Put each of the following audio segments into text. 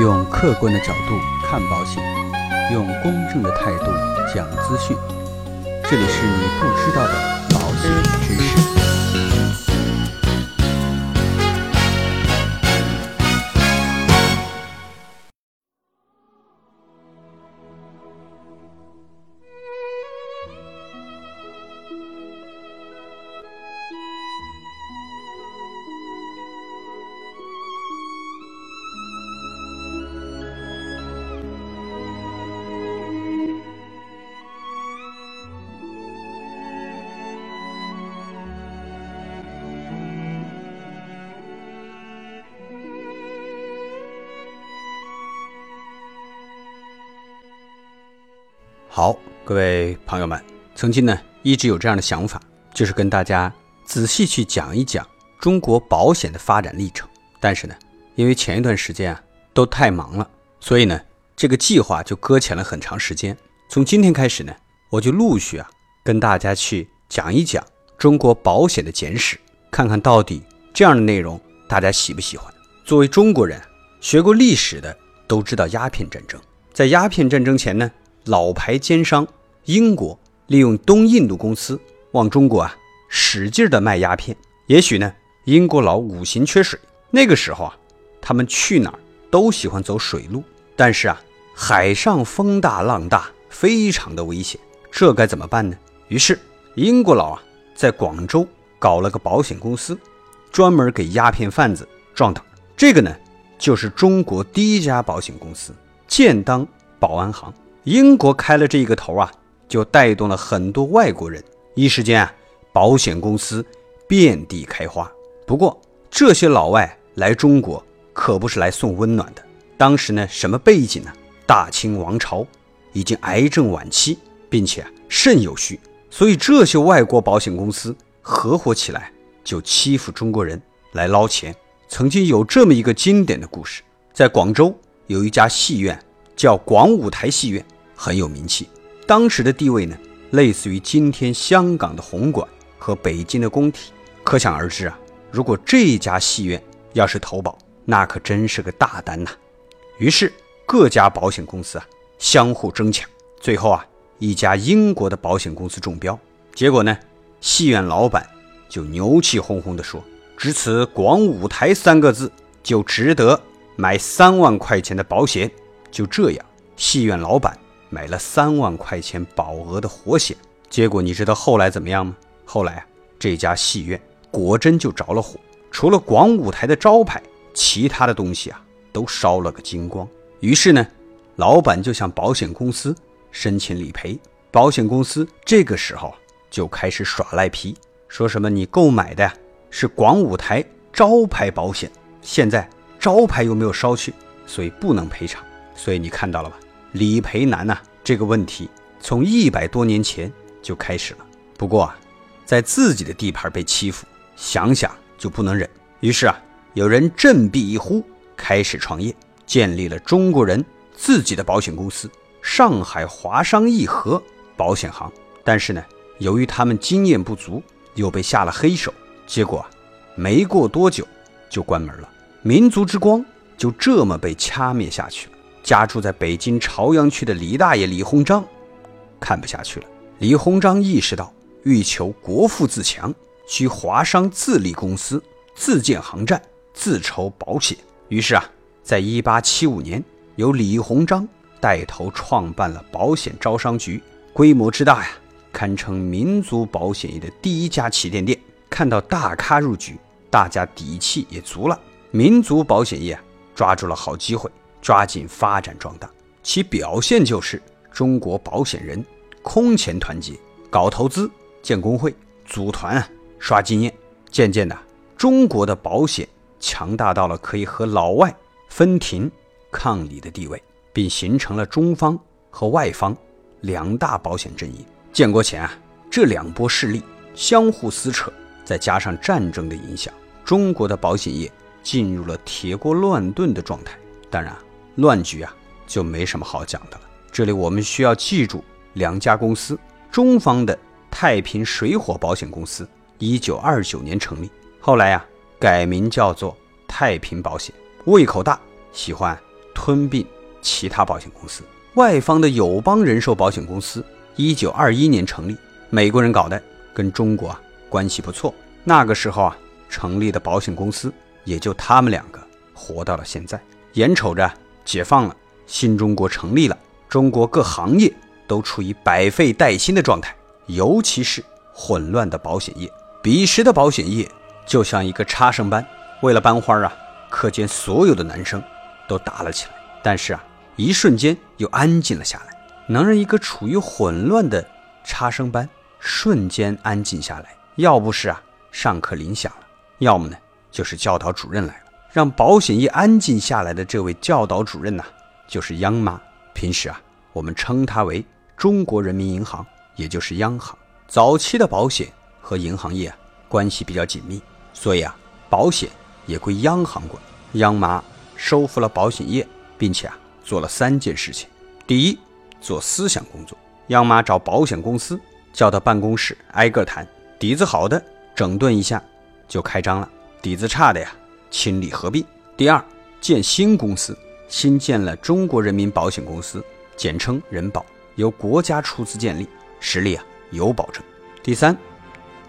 用客观的角度看保险，用公正的态度讲资讯。这里是你不知道的保险知识。各位朋友们，曾经呢一直有这样的想法，就是跟大家仔细去讲一讲中国保险的发展历程。但是呢，因为前一段时间啊都太忙了，所以呢这个计划就搁浅了很长时间。从今天开始呢，我就陆续啊跟大家去讲一讲中国保险的简史，看看到底这样的内容大家喜不喜欢。作为中国人，学过历史的都知道鸦片战争，在鸦片战争前呢。老牌奸商英国利用东印度公司往中国啊使劲的卖鸦片。也许呢，英国佬五行缺水，那个时候啊，他们去哪儿都喜欢走水路。但是啊，海上风大浪大，非常的危险，这该怎么办呢？于是英国佬啊，在广州搞了个保险公司，专门给鸦片贩子壮胆。这个呢，就是中国第一家保险公司——建当保安行。英国开了这一个头啊，就带动了很多外国人，一时间啊，保险公司遍地开花。不过这些老外来中国可不是来送温暖的。当时呢，什么背景呢？大清王朝已经癌症晚期，并且啊肾有虚，所以这些外国保险公司合伙起来就欺负中国人来捞钱。曾经有这么一个经典的故事，在广州有一家戏院叫广舞台戏院。很有名气，当时的地位呢，类似于今天香港的红馆和北京的工体，可想而知啊。如果这家戏院要是投保，那可真是个大单呐。于是各家保险公司啊相互争抢，最后啊一家英国的保险公司中标，结果呢，戏院老板就牛气哄哄地说：“只此广舞台三个字，就值得买三万块钱的保险。”就这样，戏院老板。买了三万块钱保额的活险，结果你知道后来怎么样吗？后来啊，这家戏院果真就着了火，除了广舞台的招牌，其他的东西啊都烧了个精光。于是呢，老板就向保险公司申请理赔。保险公司这个时候就开始耍赖皮，说什么你购买的呀是广舞台招牌保险，现在招牌又没有烧去，所以不能赔偿。所以你看到了吧？理赔难呐，这个问题从一百多年前就开始了。不过啊，在自己的地盘被欺负，想想就不能忍。于是啊，有人振臂一呼，开始创业，建立了中国人自己的保险公司——上海华商义和保险行。但是呢，由于他们经验不足，又被下了黑手，结果啊，没过多久就关门了。民族之光就这么被掐灭下去了。家住在北京朝阳区的李大爷李鸿章看不下去了。李鸿章意识到，欲求国富自强，需华商自立公司，自建航站，自筹保险。于是啊，在一八七五年，由李鸿章带头创办了保险招商局，规模之大呀，堪称民族保险业的第一家旗舰店。看到大咖入局，大家底气也足了，民族保险业抓住了好机会。抓紧发展壮大，其表现就是中国保险人空前团结，搞投资、建工会、组团啊，刷经验。渐渐的，中国的保险强大到了可以和老外分庭抗礼的地位，并形成了中方和外方两大保险阵营。建国前啊，这两波势力相互撕扯，再加上战争的影响，中国的保险业进入了铁锅乱炖的状态。当然。乱局啊，就没什么好讲的了。这里我们需要记住两家公司：中方的太平水火保险公司，一九二九年成立，后来呀改名叫做太平保险。胃口大，喜欢吞并其他保险公司。外方的友邦人寿保险公司，一九二一年成立，美国人搞的，跟中国啊关系不错。那个时候啊，成立的保险公司也就他们两个，活到了现在。眼瞅着解放了，新中国成立了，中国各行业都处于百废待兴的状态，尤其是混乱的保险业。彼时的保险业就像一个插生班，为了班花啊，课间所有的男生都打了起来。但是啊。一瞬间又安静了下来，能让一个处于混乱的差生班瞬间安静下来，要不是啊上课铃响了，要么呢就是教导主任来了。让保险业安静下来的这位教导主任呐，就是央妈。平时啊，我们称它为中国人民银行，也就是央行。早期的保险和银行业啊关系比较紧密，所以啊保险也归央行管。央妈收复了保险业，并且啊。做了三件事情：第一，做思想工作，央妈找保险公司叫到办公室挨个谈，底子好的整顿一下就开张了，底子差的呀清理合并。第二，建新公司，新建了中国人民保险公司，简称人保，由国家出资建立，实力啊有保证。第三，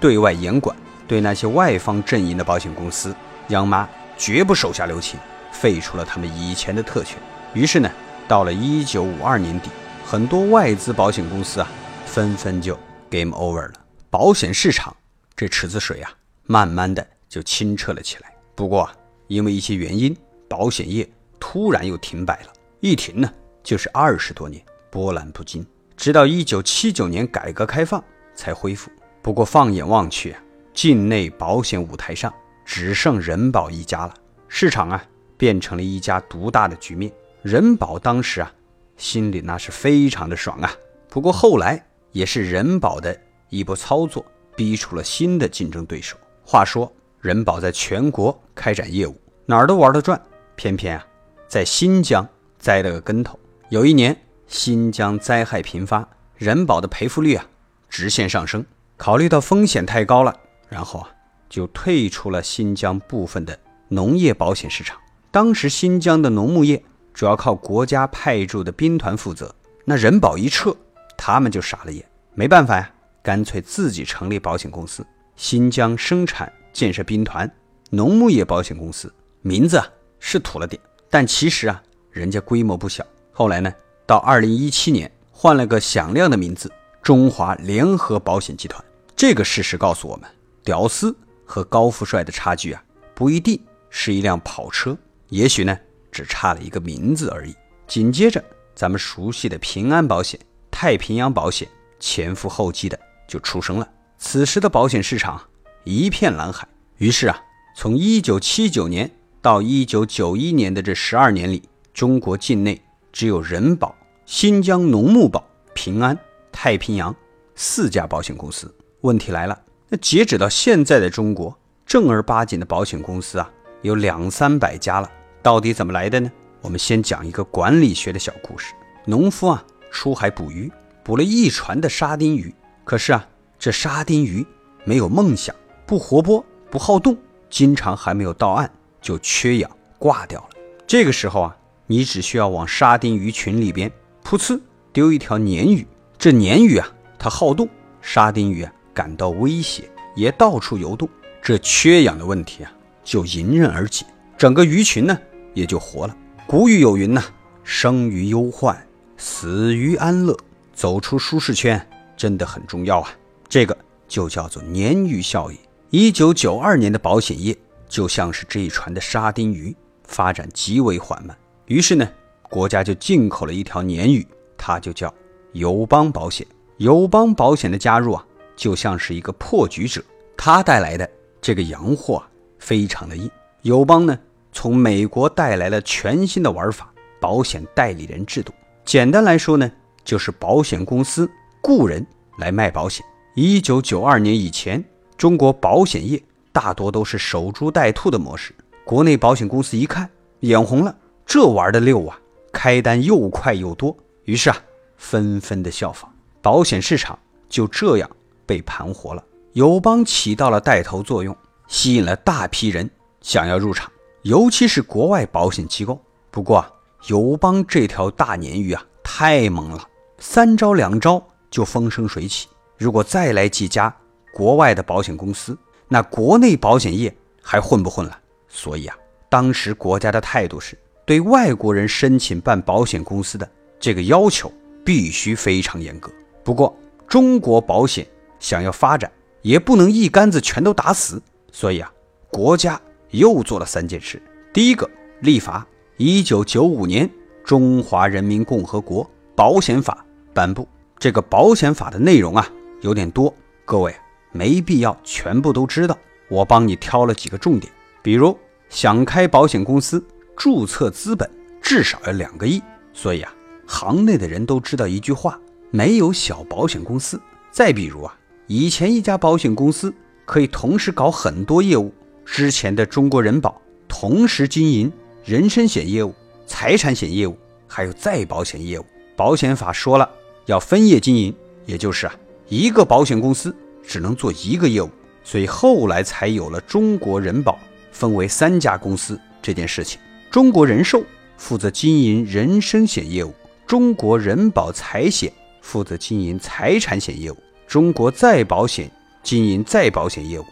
对外严管，对那些外方阵营的保险公司，央妈绝不手下留情，废除了他们以前的特权。于是呢，到了一九五二年底，很多外资保险公司啊，纷纷就 game over 了。保险市场这池子水啊，慢慢的就清澈了起来。不过，因为一些原因，保险业突然又停摆了。一停呢，就是二十多年，波澜不惊。直到一九七九年改革开放才恢复。不过放眼望去啊，境内保险舞台上只剩人保一家了，市场啊，变成了一家独大的局面。人保当时啊，心里那是非常的爽啊。不过后来也是人保的一波操作，逼出了新的竞争对手。话说，人保在全国开展业务，哪儿都玩得转，偏偏啊，在新疆栽了个跟头。有一年，新疆灾害频发，人保的赔付率啊直线上升。考虑到风险太高了，然后啊，就退出了新疆部分的农业保险市场。当时新疆的农牧业。主要靠国家派驻的兵团负责，那人保一撤，他们就傻了眼，没办法呀，干脆自己成立保险公司——新疆生产建设兵团农牧业保险公司。名字啊是土了点，但其实啊，人家规模不小。后来呢，到二零一七年换了个响亮的名字——中华联合保险集团。这个事实告诉我们，屌丝和高富帅的差距啊，不一定是一辆跑车，也许呢。只差了一个名字而已。紧接着，咱们熟悉的平安保险、太平洋保险前赴后继的就出生了。此时的保险市场一片蓝海。于是啊，从1979年到1991年的这十二年里，中国境内只有人保、新疆农牧保、平安、太平洋四家保险公司。问题来了，那截止到现在的中国，正儿八经的保险公司啊，有两三百家了。到底怎么来的呢？我们先讲一个管理学的小故事。农夫啊，出海捕鱼，捕了一船的沙丁鱼。可是啊，这沙丁鱼没有梦想，不活泼，不好动，经常还没有到岸就缺氧挂掉了。这个时候啊，你只需要往沙丁鱼群里边噗呲丢一条鲶鱼。这鲶鱼啊，它好动，沙丁鱼啊感到威胁，也到处游动。这缺氧的问题啊，就迎刃而解，整个鱼群呢。也就活了。古语有云呐：“生于忧患，死于安乐。”走出舒适圈真的很重要啊！这个就叫做鲶鱼效应。一九九二年的保险业就像是这一船的沙丁鱼，发展极为缓慢。于是呢，国家就进口了一条鲶鱼，它就叫友邦保险。友邦保险的加入啊，就像是一个破局者，它带来的这个洋货啊，非常的硬。友邦呢？从美国带来了全新的玩法——保险代理人制度。简单来说呢，就是保险公司雇人来卖保险。一九九二年以前，中国保险业大多都是守株待兔的模式。国内保险公司一看眼红了，这玩的溜啊，开单又快又多，于是啊，纷纷的效仿，保险市场就这样被盘活了。友邦起到了带头作用，吸引了大批人想要入场。尤其是国外保险机构，不过啊，友邦这条大鲶鱼啊，太猛了，三招两招就风生水起。如果再来几家国外的保险公司，那国内保险业还混不混了？所以啊，当时国家的态度是对外国人申请办保险公司的这个要求必须非常严格。不过，中国保险想要发展，也不能一竿子全都打死。所以啊，国家又做了三件事：第一个，立法。一九九五年，《中华人民共和国保险法》颁布。这个保险法的内容啊，有点多，各位没必要全部都知道。我帮你挑了几个重点，比如想开保险公司，注册资本至少要两个亿。所以啊，行内的人都知道一句话：没有小保险公司。再比如啊，以前一家保险公司可以同时搞很多业务，之前的中国人保同时经营。人身险业务、财产险业务，还有再保险业务，保险法说了要分业经营，也就是啊，一个保险公司只能做一个业务，所以后来才有了中国人保分为三家公司这件事情。中国人寿负责经营人身险业务，中国人保财险负责经营财产险业务，中国再保险经营再保险业务。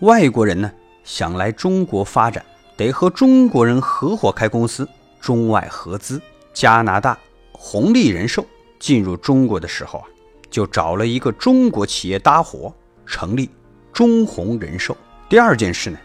外国人呢想来中国发展。得和中国人合伙开公司，中外合资。加拿大红利人寿进入中国的时候啊，就找了一个中国企业搭伙，成立中宏人寿。第二件事呢，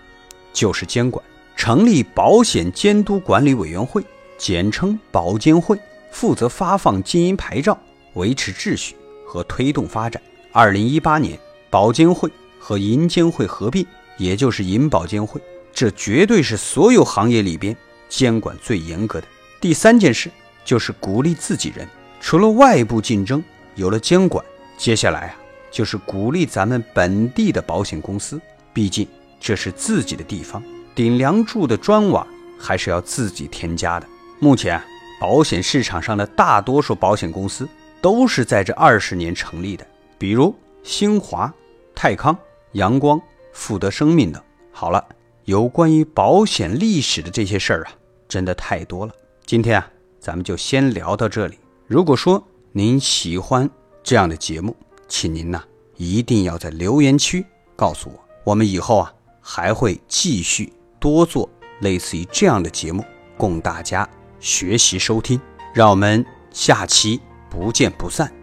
就是监管，成立保险监督管理委员会，简称保监会，负责发放经营牌照、维持秩序和推动发展。二零一八年，保监会和银监会合并，也就是银保监会。这绝对是所有行业里边监管最严格的。第三件事就是鼓励自己人，除了外部竞争有了监管，接下来啊就是鼓励咱们本地的保险公司，毕竟这是自己的地方，顶梁柱的砖瓦还是要自己添加的。目前保险市场上的大多数保险公司都是在这二十年成立的，比如新华、泰康、阳光、富德生命等。好了。有关于保险历史的这些事儿啊，真的太多了。今天啊，咱们就先聊到这里。如果说您喜欢这样的节目，请您呢一定要在留言区告诉我，我们以后啊还会继续多做类似于这样的节目，供大家学习收听。让我们下期不见不散。